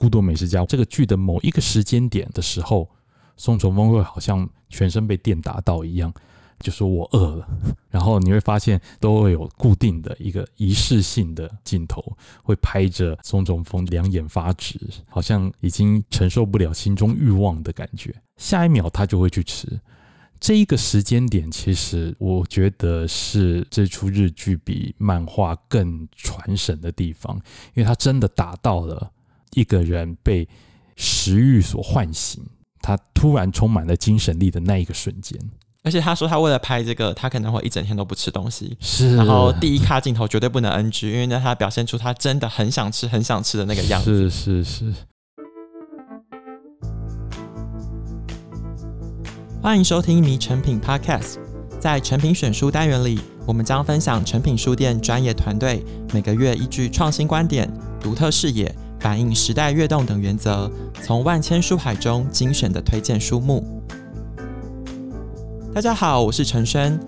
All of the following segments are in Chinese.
孤独美食家》这个剧的某一个时间点的时候，宋重丰会好像全身被电打到一样，就说我饿了。然后你会发现都会有固定的一个仪式性的镜头，会拍着宋重丰两眼发直，好像已经承受不了心中欲望的感觉。下一秒他就会去吃。这一个时间点，其实我觉得是这出日剧比漫画更传神的地方，因为他真的打到了一个人被食欲所唤醒，他突然充满了精神力的那一个瞬间。而且他说，他为了拍这个，他可能会一整天都不吃东西。是，然后第一卡镜头绝对不能 NG，因为呢，他表现出他真的很想吃、很想吃的那个样子。是是是。欢迎收听《迷成品 Podcast》。在成品选书单元里，我们将分享成品书店专业团队每个月依据创新观点、独特视野、反映时代跃动等原则，从万千书海中精选的推荐书目。大家好，我是陈轩。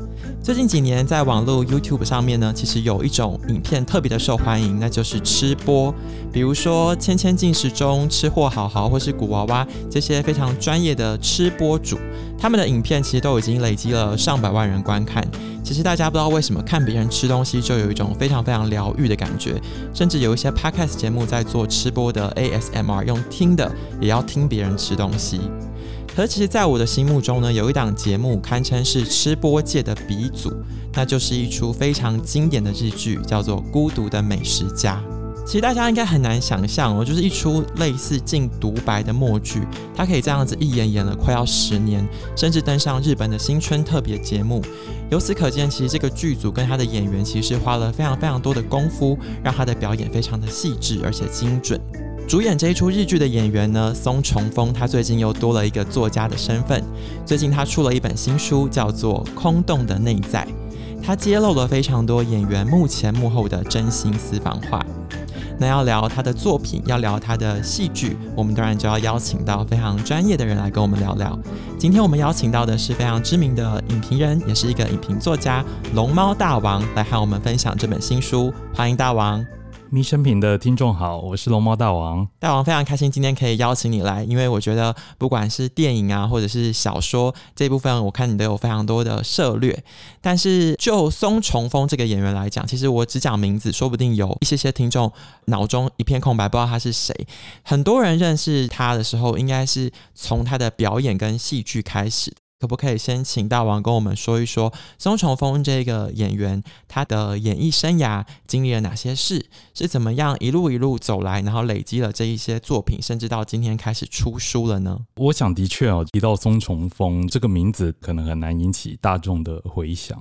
最近几年，在网络 YouTube 上面呢，其实有一种影片特别的受欢迎，那就是吃播。比如说《千千进食中》、吃货好好或是古娃娃这些非常专业的吃播主，他们的影片其实都已经累积了上百万人观看。其实大家不知道为什么看别人吃东西就有一种非常非常疗愈的感觉，甚至有一些 Podcast 节目在做吃播的 ASMR，用听的也要听别人吃东西。可是，其实，在我的心目中呢，有一档节目堪称是吃播界的鼻祖，那就是一出非常经典的日剧，叫做《孤独的美食家》。其实大家应该很难想象哦，就是一出类似禁独白的默剧，它可以这样子一演演了快要十年，甚至登上日本的新春特别节目。由此可见，其实这个剧组跟他的演员其实花了非常非常多的功夫，让他的表演非常的细致而且精准。主演这一出日剧的演员呢，松重丰，他最近又多了一个作家的身份。最近他出了一本新书，叫做《空洞的内在》，他揭露了非常多演员幕前幕后的真心私房话。那要聊他的作品，要聊他的戏剧，我们当然就要邀请到非常专业的人来跟我们聊聊。今天我们邀请到的是非常知名的影评人，也是一个影评作家，龙猫大王，来和我们分享这本新书。欢迎大王。迷生品的听众好，我是龙猫大王。大王非常开心今天可以邀请你来，因为我觉得不管是电影啊，或者是小说这部分，我看你都有非常多的涉略。但是就松重丰这个演员来讲，其实我只讲名字，说不定有一些些听众脑中一片空白，不知道他是谁。很多人认识他的时候，应该是从他的表演跟戏剧开始。可不可以先请大王跟我们说一说松重峰这个演员，他的演艺生涯经历了哪些事，是怎么样一路一路走来，然后累积了这一些作品，甚至到今天开始出书了呢？我想的确哦，提到松重峰这个名字，可能很难引起大众的回响。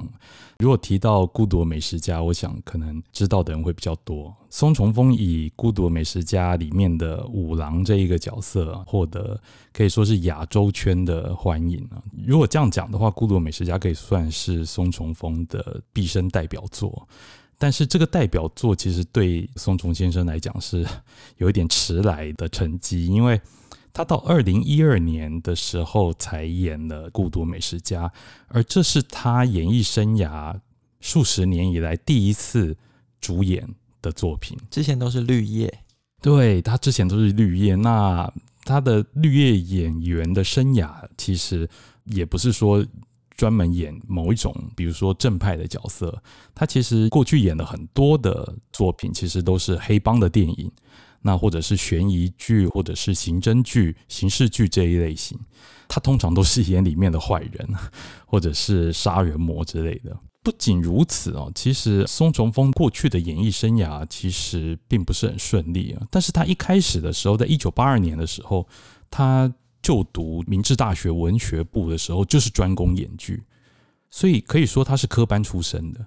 如果提到孤独美食家，我想可能知道的人会比较多。松重丰以孤独美食家里面的五郎这一个角色获得可以说是亚洲圈的欢迎啊。如果这样讲的话，孤独美食家可以算是松重丰的毕生代表作。但是这个代表作其实对松重先生来讲是有一点迟来的成绩，因为。他到二零一二年的时候才演了《孤独美食家》，而这是他演艺生涯数十年以来第一次主演的作品。之前都是绿叶，对，他之前都是绿叶。那他的绿叶演员的生涯，其实也不是说专门演某一种，比如说正派的角色。他其实过去演了很多的作品，其实都是黑帮的电影。那或者是悬疑剧，或者是刑侦剧、刑事剧这一类型，他通常都是演里面的坏人，或者是杀人魔之类的。不仅如此哦，其实松重丰过去的演艺生涯其实并不是很顺利啊。但是他一开始的时候，在一九八二年的时候，他就读明治大学文学部的时候，就是专攻演剧，所以可以说他是科班出身的。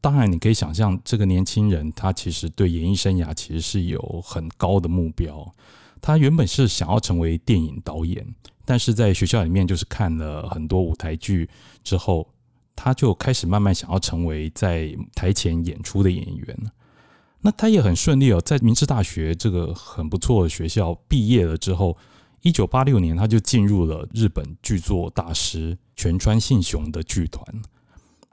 当然，你可以想象，这个年轻人他其实对演艺生涯其实是有很高的目标。他原本是想要成为电影导演，但是在学校里面就是看了很多舞台剧之后，他就开始慢慢想要成为在台前演出的演员。那他也很顺利哦，在明治大学这个很不错的学校毕业了之后，一九八六年他就进入了日本剧作大师全川信雄的剧团。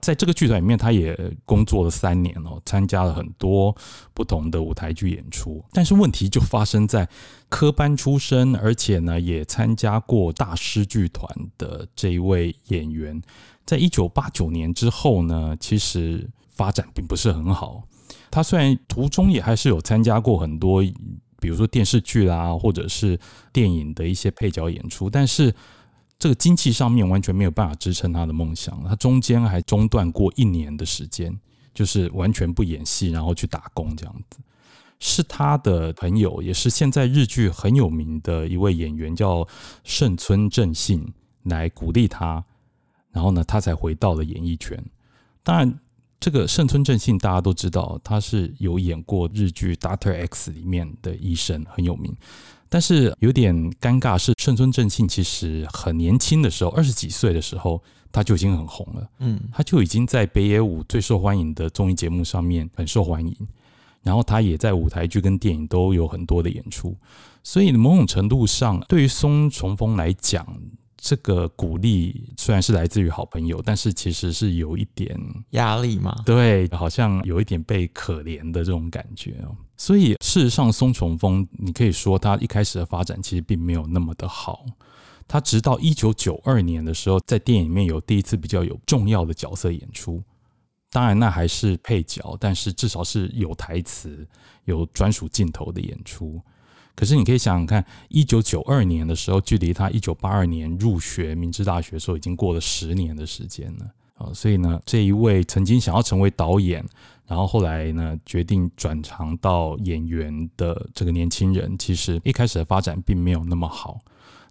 在这个剧团里面，他也工作了三年哦，参加了很多不同的舞台剧演出。但是问题就发生在科班出身，而且呢也参加过大师剧团的这一位演员，在一九八九年之后呢，其实发展并不是很好。他虽然途中也还是有参加过很多，比如说电视剧啦，或者是电影的一些配角演出，但是。这个经济上面完全没有办法支撑他的梦想，他中间还中断过一年的时间，就是完全不演戏，然后去打工这样子。是他的朋友，也是现在日剧很有名的一位演员，叫胜村正信来鼓励他，然后呢，他才回到了演艺圈。当然，这个胜村正信大家都知道，他是有演过日剧《Doctor X》里面的医生，很有名。但是有点尴尬是，胜村正信其实很年轻的时候，二十几岁的时候，他就已经很红了。嗯，他就已经在北野武最受欢迎的综艺节目上面很受欢迎，然后他也在舞台剧跟电影都有很多的演出。所以某种程度上，对于松重丰来讲，这个鼓励虽然是来自于好朋友，但是其实是有一点压力嘛。对，好像有一点被可怜的这种感觉哦。所以，事实上，松重峰，你可以说他一开始的发展其实并没有那么的好。他直到一九九二年的时候，在电影里面有第一次比较有重要的角色演出，当然那还是配角，但是至少是有台词、有专属镜头的演出。可是你可以想想看，一九九二年的时候，距离他一九八二年入学明治大学的时候，已经过了十年的时间了啊！所以呢，这一位曾经想要成为导演。然后后来呢，决定转行到演员的这个年轻人，其实一开始的发展并没有那么好。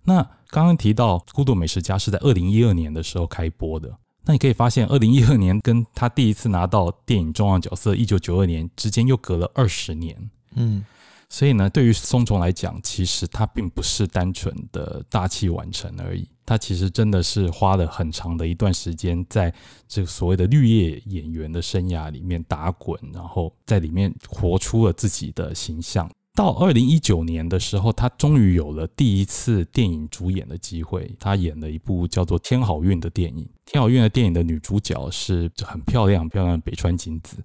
那刚刚提到《孤独美食家》是在二零一二年的时候开播的，那你可以发现，二零一二年跟他第一次拿到电影重要角色一九九二年之间又隔了二十年。嗯。所以呢，对于松重来讲，其实他并不是单纯的大器晚成而已，他其实真的是花了很长的一段时间，在这个所谓的绿叶演员的生涯里面打滚，然后在里面活出了自己的形象。到二零一九年的时候，他终于有了第一次电影主演的机会，他演了一部叫做《天好运》的电影。《天好运》的电影的女主角是很漂亮、漂亮的北川景子。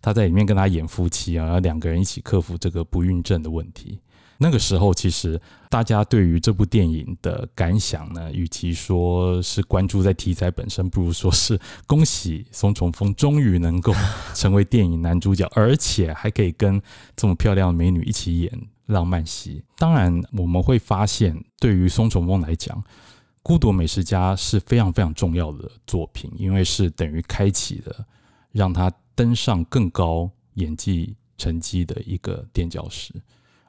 他在里面跟他演夫妻啊，然后两个人一起克服这个不孕症的问题。那个时候，其实大家对于这部电影的感想呢，与其说是关注在题材本身，不如说是恭喜松重丰终于能够成为电影男主角，而且还可以跟这么漂亮的美女一起演浪漫戏。当然，我们会发现，对于松重丰来讲，《孤独美食家》是非常非常重要的作品，因为是等于开启了 让他。登上更高演技成绩的一个垫脚石，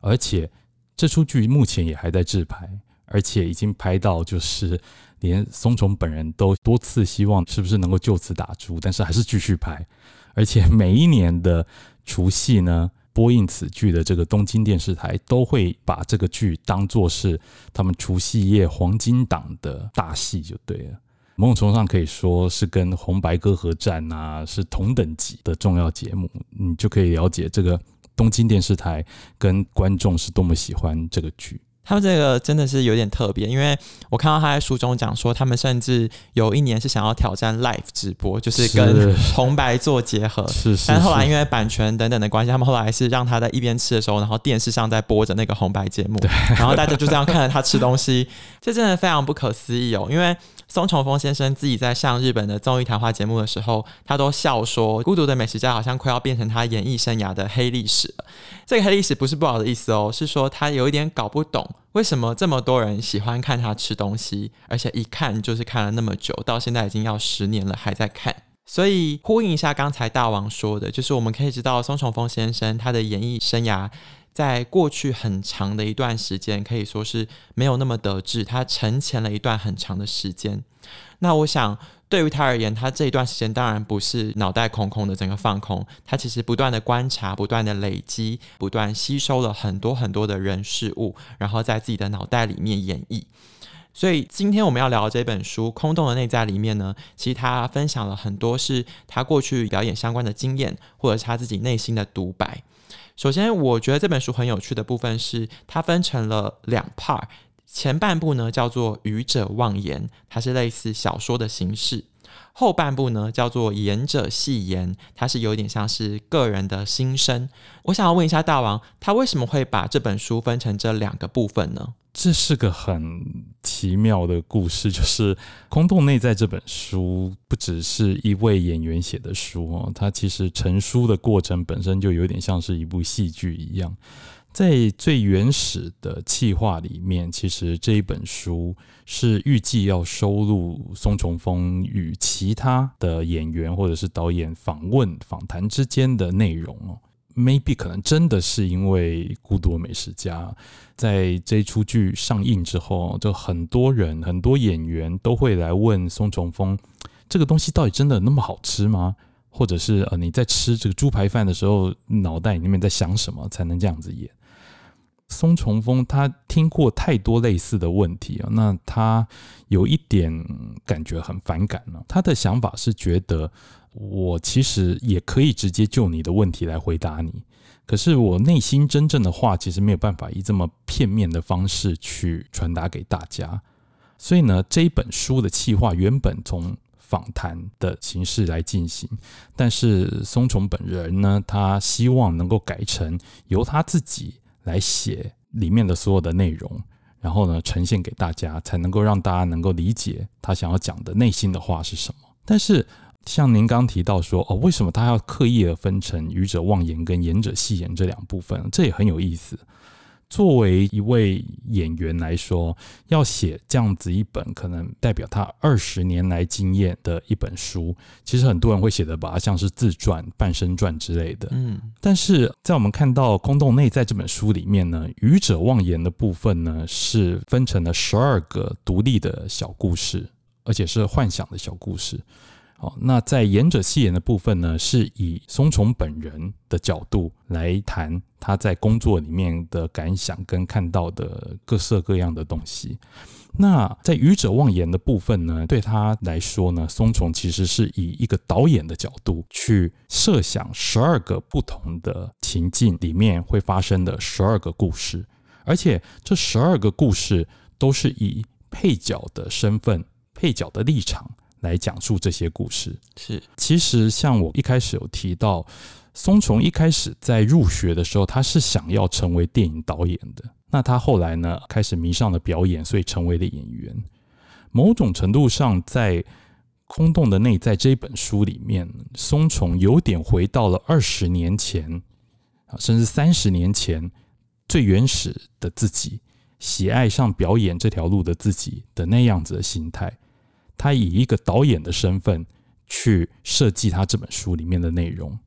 而且这出剧目前也还在制拍，而且已经拍到就是连松重本人都多次希望是不是能够就此打住，但是还是继续拍，而且每一年的除夕呢，播映此剧的这个东京电视台都会把这个剧当作是他们除夕夜黄金档的大戏就对了。某种程度上可以说是跟红白歌合战啊，是同等级的重要节目，你就可以了解这个东京电视台跟观众是多么喜欢这个剧。他们这个真的是有点特别，因为我看到他在书中讲说，他们甚至有一年是想要挑战 live 直播，就是跟红白做结合。是，是，是，但后来因为版权等等的关系，他们后来是让他在一边吃的时候，然后电视上在播着那个红白节目，然后大家就这样看着他吃东西，这真的非常不可思议哦，因为。松重丰先生自己在上日本的综艺谈话节目的时候，他都笑说，《孤独的美食家》好像快要变成他演艺生涯的黑历史了。这个黑历史不是不好的意思哦，是说他有一点搞不懂为什么这么多人喜欢看他吃东西，而且一看就是看了那么久，到现在已经要十年了还在看。所以呼应一下刚才大王说的，就是我们可以知道松重丰先生他的演艺生涯。在过去很长的一段时间，可以说是没有那么得志，他沉潜了一段很长的时间。那我想，对于他而言，他这一段时间当然不是脑袋空空的，整个放空。他其实不断的观察，不断的累积，不断吸收了很多很多的人事物，然后在自己的脑袋里面演绎。所以今天我们要聊的这本书《空洞的内在》里面呢，其实他分享了很多是他过去表演相关的经验，或者是他自己内心的独白。首先，我觉得这本书很有趣的部分是，它分成了两 part。前半部呢叫做《愚者妄言》，它是类似小说的形式；后半部呢叫做《言者戏言》，它是有点像是个人的心声。我想要问一下大王，他为什么会把这本书分成这两个部分呢？这是个很奇妙的故事，就是《空洞内在》这本书不只是一位演员写的书哦，它其实成书的过程本身就有点像是一部戏剧一样。在最原始的企划里面，其实这一本书是预计要收录松重峰与其他的演员或者是导演访问访谈之间的内容哦。Maybe 可能真的是因为《孤独美食家》在这一出剧上映之后，就很多人、很多演员都会来问松重丰：这个东西到底真的那么好吃吗？或者是呃，你在吃这个猪排饭的时候，脑袋里面在想什么才能这样子演？松重丰他听过太多类似的问题啊，那他有一点感觉很反感了。他的想法是觉得。我其实也可以直接就你的问题来回答你，可是我内心真正的话，其实没有办法以这么片面的方式去传达给大家。所以呢，这一本书的企划原本从访谈的形式来进行，但是松重本人呢，他希望能够改成由他自己来写里面的所有的内容，然后呢，呈现给大家，才能够让大家能够理解他想要讲的内心的话是什么。但是。像您刚提到说，哦，为什么他要刻意的分成愚者妄言跟言者戏言这两部分？这也很有意思。作为一位演员来说，要写这样子一本可能代表他二十年来经验的一本书，其实很多人会写的把它像是自传、半生传之类的。嗯，但是在我们看到《空洞内在》这本书里面呢，愚者妄言的部分呢，是分成了十二个独立的小故事，而且是幻想的小故事。好，那在演者戏言的部分呢，是以松重本人的角度来谈他在工作里面的感想跟看到的各色各样的东西。那在愚者妄言的部分呢，对他来说呢，松重其实是以一个导演的角度去设想十二个不同的情境里面会发生的十二个故事，而且这十二个故事都是以配角的身份、配角的立场。来讲述这些故事是，其实像我一开始有提到，松重一开始在入学的时候，他是想要成为电影导演的。那他后来呢，开始迷上了表演，所以成为了演员。某种程度上，在《空洞的内在》这本书里面，松重有点回到了二十年前啊，甚至三十年前最原始的自己，喜爱上表演这条路的自己的那样子的心态。他以一个导演的身份去设计他这本书里面的内容，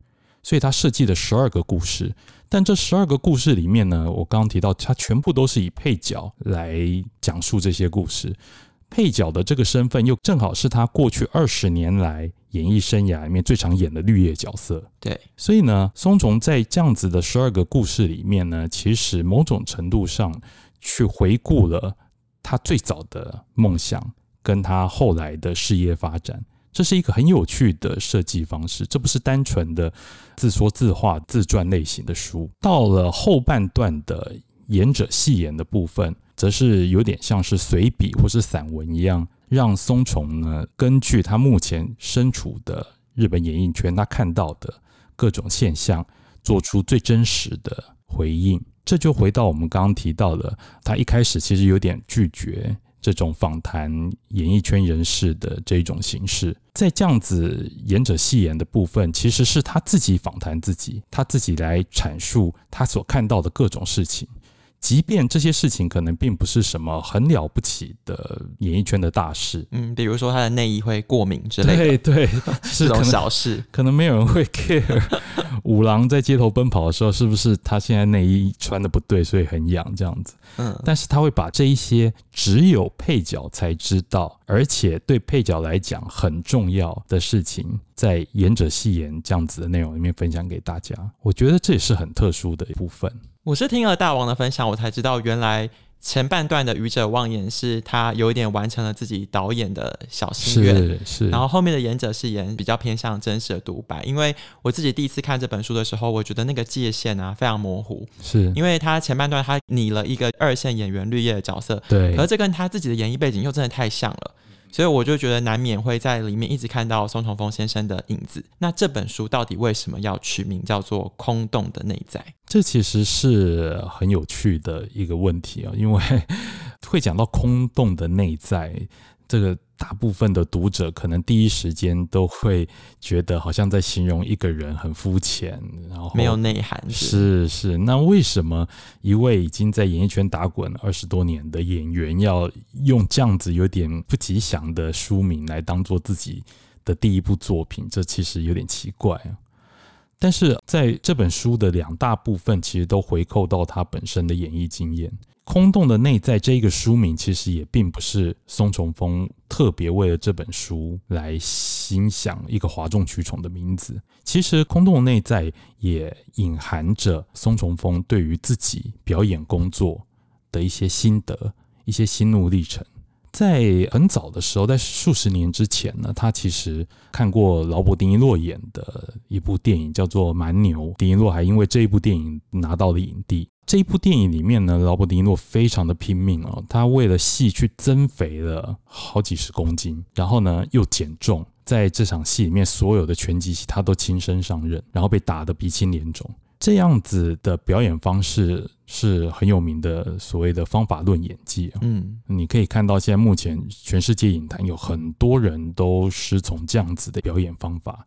所以他设计了十二个故事。但这十二个故事里面呢，我刚刚提到，他全部都是以配角来讲述这些故事。配角的这个身份又正好是他过去二十年来演艺生涯里面最常演的绿叶角色。对，所以呢，松虫在这样子的十二个故事里面呢，其实某种程度上去回顾了他最早的梦想。跟他后来的事业发展，这是一个很有趣的设计方式。这不是单纯的自说自话、自传类型的书。到了后半段的言者戏言的部分，则是有点像是随笔或是散文一样，让松虫呢根据他目前身处的日本演艺圈，他看到的各种现象，做出最真实的回应。这就回到我们刚刚提到的，他一开始其实有点拒绝。这种访谈演艺圈人士的这种形式，在这样子演者戏言的部分，其实是他自己访谈自己，他自己来阐述他所看到的各种事情。即便这些事情可能并不是什么很了不起的演艺圈的大事，嗯，比如说他的内衣会过敏之类的，对对，是这种小事，可能没有人会 care。五郎在街头奔跑的时候，是不是他现在内衣穿的不对，所以很痒这样子？嗯，但是他会把这一些只有配角才知道，而且对配角来讲很重要的事情，在演者戏言这样子的内容里面分享给大家。我觉得这也是很特殊的一部分。我是听了大王的分享，我才知道原来前半段的《愚者妄言》是他有一点完成了自己导演的小心愿，是是。然后后面的《演者是言》比较偏向真实的独白，因为我自己第一次看这本书的时候，我觉得那个界限啊非常模糊，是因为他前半段他拟了一个二线演员绿叶的角色，对，可是这跟他自己的演艺背景又真的太像了。所以我就觉得难免会在里面一直看到松重峰先生的影子。那这本书到底为什么要取名叫做《空洞的内在》？这其实是很有趣的一个问题啊，因为会讲到空洞的内在这个。大部分的读者可能第一时间都会觉得好像在形容一个人很肤浅，然后没有内涵。是是，那为什么一位已经在演艺圈打滚二十多年的演员，要用这样子有点不吉祥的书名来当做自己的第一部作品？这其实有点奇怪啊。但是在这本书的两大部分，其实都回扣到他本身的演艺经验。空洞的内在这一个书名，其实也并不是松重丰特别为了这本书来心想一个哗众取宠的名字。其实，空洞的内在也隐含着松重丰对于自己表演工作的一些心得、一些心路历程。在很早的时候，在数十年之前呢，他其实看过劳勃·迪尼洛演的一部电影，叫做《蛮牛》。迪尼洛还因为这一部电影拿到了影帝。这一部电影里面呢，劳勃·迪诺非常的拼命哦，他为了戏去增肥了好几十公斤，然后呢又减重，在这场戏里面，所有的拳击戏他都亲身上任，然后被打得鼻青脸肿。这样子的表演方式是很有名的，所谓的方法论演技。嗯，你可以看到现在目前全世界影坛有很多人都师从这样子的表演方法，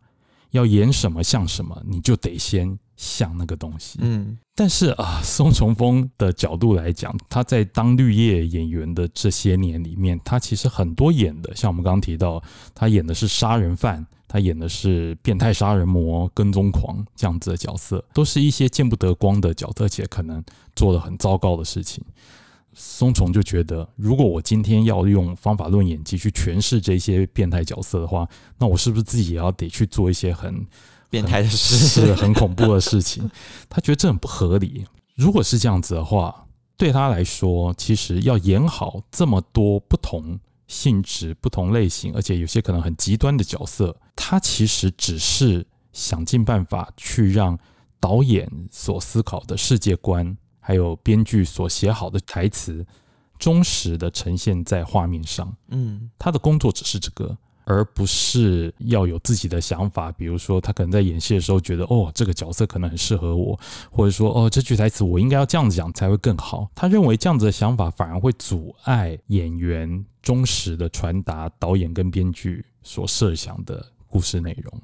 要演什么像什么，你就得先。像那个东西，嗯，但是啊，宋崇峰的角度来讲，他在当绿叶演员的这些年里面，他其实很多演的，像我们刚刚提到，他演的是杀人犯，他演的是变态杀人魔、跟踪狂这样子的角色，都是一些见不得光的角色，而且可能做了很糟糕的事情。松虫就觉得，如果我今天要用方法论演技去诠释这些变态角色的话，那我是不是自己也要得去做一些很变态的事是 很恐怖的事情，他觉得这很不合理。如果是这样子的话，对他来说，其实要演好这么多不同性质、不同类型，而且有些可能很极端的角色，他其实只是想尽办法去让导演所思考的世界观，还有编剧所写好的台词，忠实的呈现在画面上。嗯，他的工作只是这个。而不是要有自己的想法，比如说他可能在演戏的时候觉得，哦，这个角色可能很适合我，或者说，哦，这句台词我应该要这样子讲才会更好。他认为这样子的想法反而会阻碍演员忠实的传达导演跟编剧所设想的故事内容。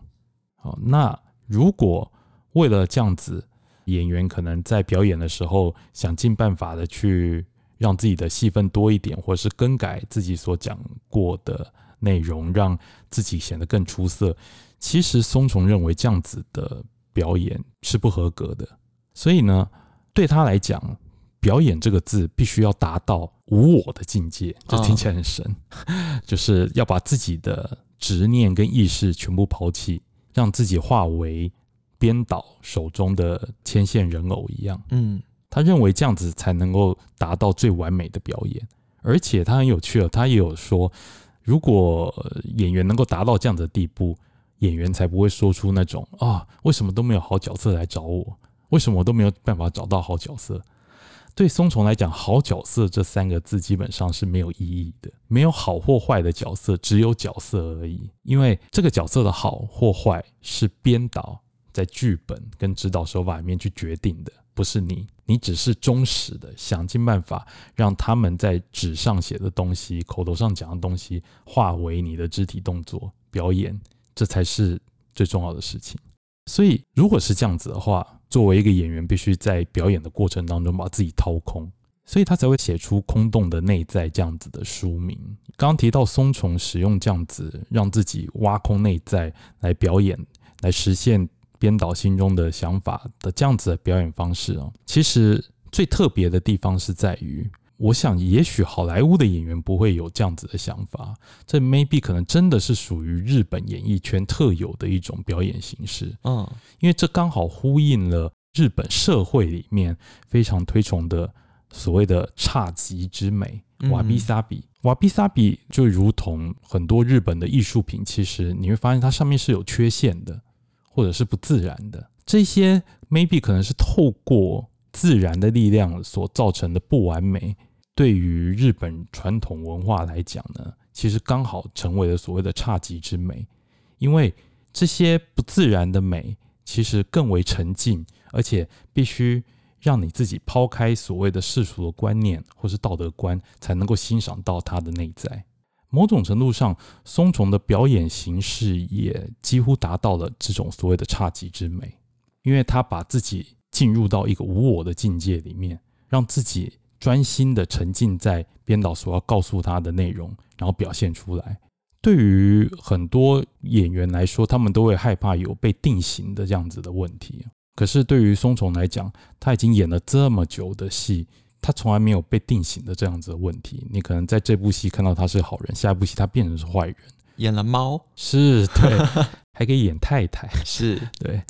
好，那如果为了这样子，演员可能在表演的时候想尽办法的去让自己的戏份多一点，或者是更改自己所讲过的。内容让自己显得更出色，其实松虫认为这样子的表演是不合格的，所以呢，对他来讲，表演这个字必须要达到无我的境界，这听起来很神，就是要把自己的执念跟意识全部抛弃，让自己化为编导手中的牵线人偶一样。嗯，他认为这样子才能够达到最完美的表演，而且他很有趣了，他也有说。如果演员能够达到这样的地步，演员才不会说出那种啊，为什么都没有好角色来找我？为什么我都没有办法找到好角色？对松重来讲，好角色这三个字基本上是没有意义的，没有好或坏的角色，只有角色而已。因为这个角色的好或坏是编导在剧本跟指导手法里面去决定的。不是你，你只是忠实的想尽办法让他们在纸上写的东西、口头上讲的东西化为你的肢体动作表演，这才是最重要的事情。所以，如果是这样子的话，作为一个演员，必须在表演的过程当中把自己掏空，所以他才会写出《空洞的内在》这样子的书名。刚刚提到松虫使用这样子让自己挖空内在来表演，来实现。编导心中的想法的这样子的表演方式哦，其实最特别的地方是在于，我想也许好莱坞的演员不会有这样子的想法，这 maybe 可能真的是属于日本演艺圈特有的一种表演形式。嗯，因为这刚好呼应了日本社会里面非常推崇的所谓的侘寂之美，瓦比萨比。瓦比萨比就如同很多日本的艺术品，其实你会发现它上面是有缺陷的，或者是不自然的。这些 maybe 可能是透过自然的力量所造成的不完美，对于日本传统文化来讲呢，其实刚好成为了所谓的侘寂之美，因为这些不自然的美，其实更为沉静，而且必须。让你自己抛开所谓的世俗的观念或是道德观，才能够欣赏到它的内在。某种程度上，松重的表演形式也几乎达到了这种所谓的侘寂之美，因为他把自己进入到一个无我的境界里面，让自己专心的沉浸在编导所要告诉他的内容，然后表现出来。对于很多演员来说，他们都会害怕有被定型的这样子的问题。可是对于松重来讲，他已经演了这么久的戏，他从来没有被定型的这样子的问题。你可能在这部戏看到他是好人，下一部戏他变成是坏人，演了猫是对，还可以演太太，是对，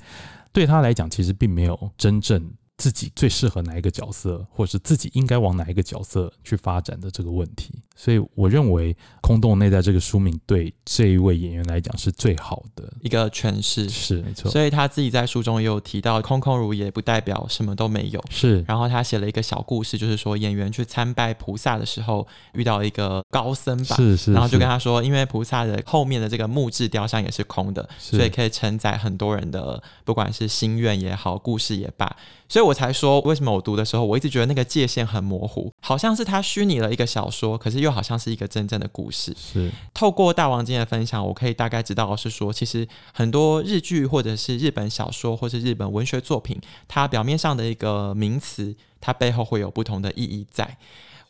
对他来讲其实并没有真正。自己最适合哪一个角色，或者是自己应该往哪一个角色去发展的这个问题，所以我认为《空洞内在》这个书名对这一位演员来讲是最好的。一个诠释，是没错。所以他自己在书中也有提到，空空如也不代表什么都没有。是，然后他写了一个小故事，就是说演员去参拜菩萨的时候，遇到一个高僧吧，是是，然后就跟他说，因为菩萨的后面的这个木质雕像也是空的，所以可以承载很多人的，不管是心愿也好，故事也罢。所以我才说，为什么我读的时候，我一直觉得那个界限很模糊，好像是他虚拟了一个小说，可是又好像是一个真正的故事。是透过大王今天的分享，我可以大概知道是说，其实很多日剧或者是日本小说或是日本文学作品，它表面上的一个名词，它背后会有不同的意义在。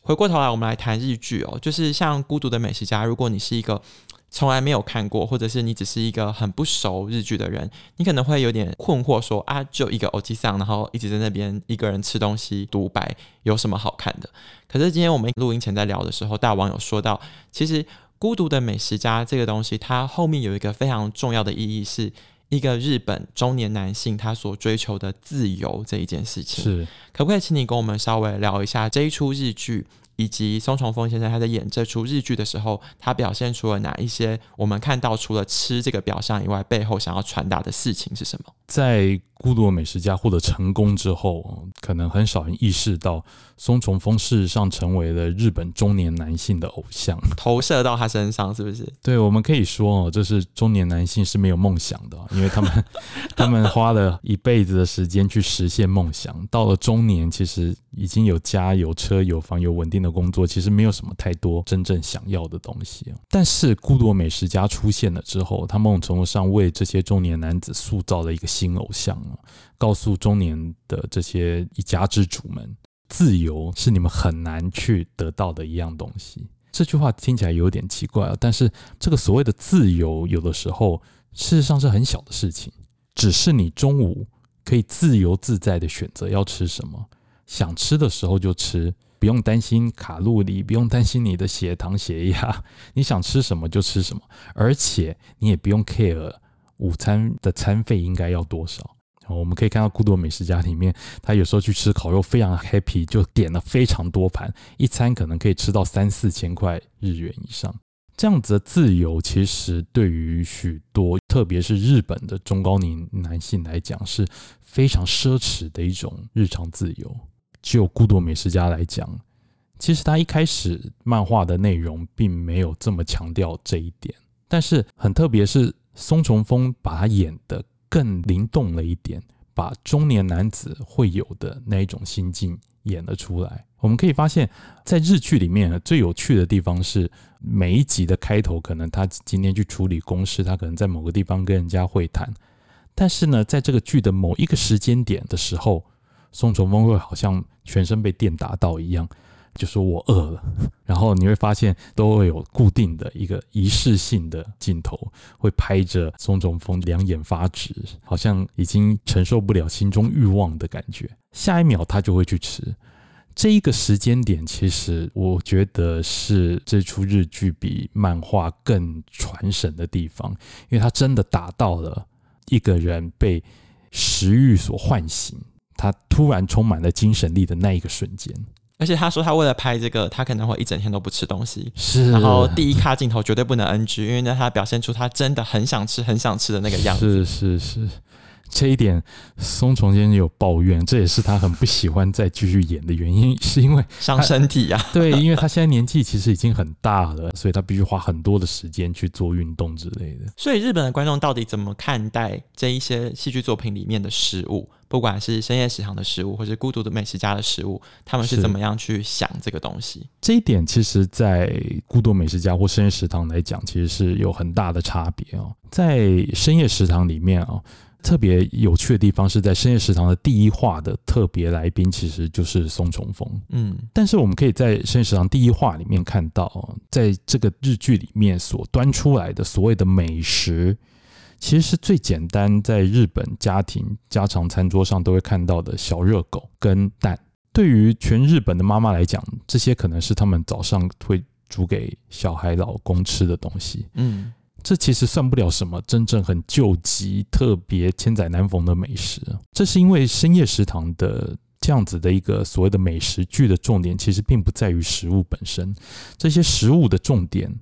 回过头来，我们来谈日剧哦，就是像《孤独的美食家》，如果你是一个。从来没有看过，或者是你只是一个很不熟日剧的人，你可能会有点困惑说，啊，就一个欧吉桑，然后一直在那边一个人吃东西独白，有什么好看的？可是今天我们录音前在聊的时候，大王有说到，其实《孤独的美食家》这个东西，它后面有一个非常重要的意义，是一个日本中年男性他所追求的自由这一件事情。是，可不可以请你跟我们稍微聊一下这一出日剧？以及松重丰先生他在演这出日剧的时候，他表现出了哪一些我们看到除了吃这个表象以外，背后想要传达的事情是什么？在孤独的美食家获得成功之后，可能很少人意识到松重丰事实上成为了日本中年男性的偶像，投射到他身上是不是？对，我们可以说哦，这是中年男性是没有梦想的，因为他们 他们花了一辈子的时间去实现梦想，到了中年，其实已经有家有车有房有稳定的工作，其实没有什么太多真正想要的东西。但是孤独美食家出现了之后，他某种程度上为这些中年男子塑造了一个新偶像。告诉中年的这些一家之主们，自由是你们很难去得到的一样东西。这句话听起来有点奇怪啊，但是这个所谓的自由，有的时候事实上是很小的事情，只是你中午可以自由自在的选择要吃什么，想吃的时候就吃，不用担心卡路里，不用担心你的血糖血压，你想吃什么就吃什么，而且你也不用 care。午餐的餐费应该要多少？我们可以看到《孤独美食家》里面，他有时候去吃烤肉，非常 happy，就点了非常多盘，一餐可能可以吃到三四千块日元以上。这样子的自由，其实对于许多，特别是日本的中高龄男性来讲，是非常奢侈的一种日常自由。就《孤独美食家》来讲，其实他一开始漫画的内容并没有这么强调这一点，但是很特别是。松重丰把他演得更灵动了一点，把中年男子会有的那一种心境演了出来。我们可以发现，在日剧里面最有趣的地方是，每一集的开头，可能他今天去处理公事，他可能在某个地方跟人家会谈，但是呢，在这个剧的某一个时间点的时候，松重丰会好像全身被电打到一样。就说我饿了，然后你会发现都会有固定的一个仪式性的镜头，会拍着松重丰两眼发直，好像已经承受不了心中欲望的感觉。下一秒他就会去吃。这一个时间点，其实我觉得是这出日剧比漫画更传神的地方，因为他真的达到了一个人被食欲所唤醒，他突然充满了精神力的那一个瞬间。而且他说他为了拍这个，他可能会一整天都不吃东西。是，然后第一卡镜头绝对不能 NG，因为呢他表现出他真的很想吃、很想吃的那个样子。是是是。这一点，松重先生有抱怨，这也是他很不喜欢再继续演的原因，是因为伤身体呀、啊。对，因为他现在年纪其实已经很大了，所以他必须花很多的时间去做运动之类的。所以日本的观众到底怎么看待这一些戏剧作品里面的食物，不管是深夜食堂的食物，或是孤独的美食家的食物，他们是怎么样去想这个东西？这一点其实，在孤独美食家或深夜食堂来讲，其实是有很大的差别哦。在深夜食堂里面哦。特别有趣的地方是在深夜食堂的第一话的特别来宾，其实就是松重丰。嗯，但是我们可以在深夜食堂第一话里面看到，在这个日剧里面所端出来的所谓的美食，其实是最简单，在日本家庭家常餐桌上都会看到的小热狗跟蛋。对于全日本的妈妈来讲，这些可能是他们早上会煮给小孩、老公吃的东西。嗯。这其实算不了什么真正很救急、特别千载难逢的美食。这是因为深夜食堂的这样子的一个所谓的美食剧的重点，其实并不在于食物本身。这些食物的重点，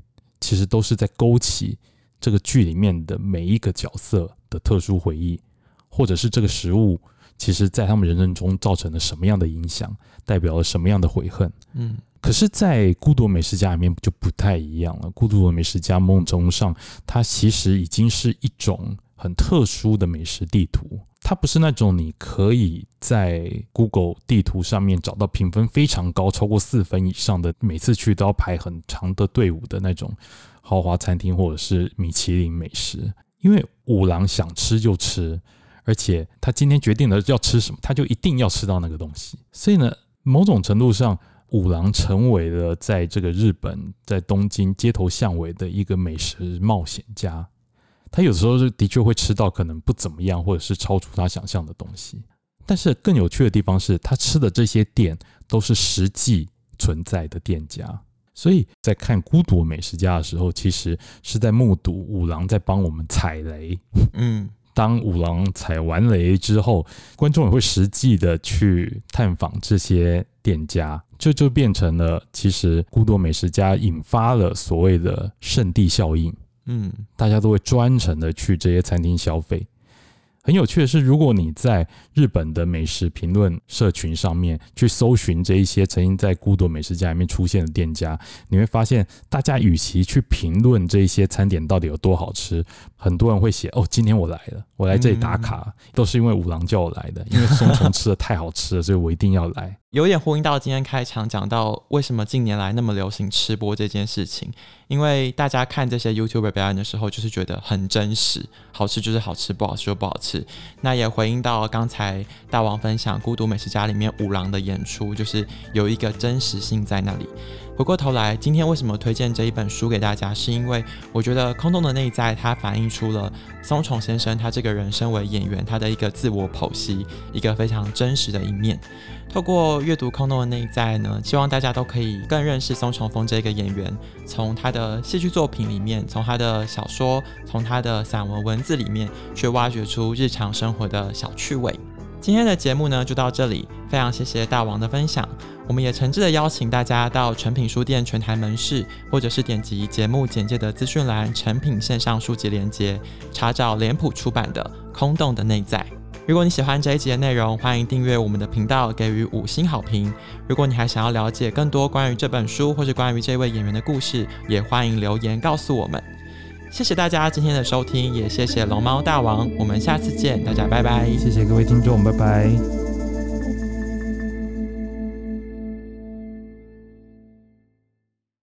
其实都是在勾起这个剧里面的每一个角色的特殊回忆，或者是这个食物其实在他们人生中造成了什么样的影响，代表了什么样的悔恨。嗯。可是，在《孤独美食家》里面就不太一样了。《孤独的美食家》梦中上，它其实已经是一种很特殊的美食地图。它不是那种你可以在 Google 地图上面找到评分非常高、超过四分以上的，每次去都要排很长的队伍的那种豪华餐厅或者是米其林美食。因为五郎想吃就吃，而且他今天决定了要吃什么，他就一定要吃到那个东西。所以呢，某种程度上，五郎成为了在这个日本，在东京街头巷尾的一个美食冒险家。他有时候是的确会吃到可能不怎么样，或者是超出他想象的东西。但是更有趣的地方是他吃的这些店都是实际存在的店家。所以在看《孤独美食家》的时候，其实是在目睹五郎在帮我们踩雷。嗯。当五郎踩完雷之后，观众也会实际的去探访这些店家，这就，就变成了其实孤独美食家引发了所谓的圣地效应。嗯，大家都会专程的去这些餐厅消费。很有趣的是，如果你在日本的美食评论社群上面去搜寻这一些曾经在《孤独美食家》里面出现的店家，你会发现，大家与其去评论这一些餐点到底有多好吃，很多人会写：“哦，今天我来了，我来这里打卡，都是因为五郎叫我来的，因为松 虫吃的太好吃了，所以我一定要来。”有点呼应到今天开场讲到为什么近年来那么流行吃播这件事情，因为大家看这些 YouTuber 表演的时候，就是觉得很真实，好吃就是好吃，不好吃就不好吃。那也回应到刚才大王分享《孤独美食家》里面五郎的演出，就是有一个真实性在那里。回过头来，今天为什么推荐这一本书给大家？是因为我觉得《空洞的内在》它反映出了松重先生他这个人身为演员他的一个自我剖析，一个非常真实的一面。透过阅读《空洞的内在》呢，希望大家都可以更认识松重丰这个演员，从他的戏剧作品里面，从他的小说，从他的散文文字里面，去挖掘出日常生活的小趣味。今天的节目呢，就到这里，非常谢谢大王的分享。我们也诚挚的邀请大家到诚品书店全台门市，或者是点击节目简介的资讯栏诚品线上书籍连接，查找脸谱出版的《空洞的内在》。如果你喜欢这一集的内容，欢迎订阅我们的频道，给予五星好评。如果你还想要了解更多关于这本书或是关于这位演员的故事，也欢迎留言告诉我们。谢谢大家今天的收听，也谢谢龙猫大王。我们下次见，大家拜拜。谢谢各位听众，拜拜。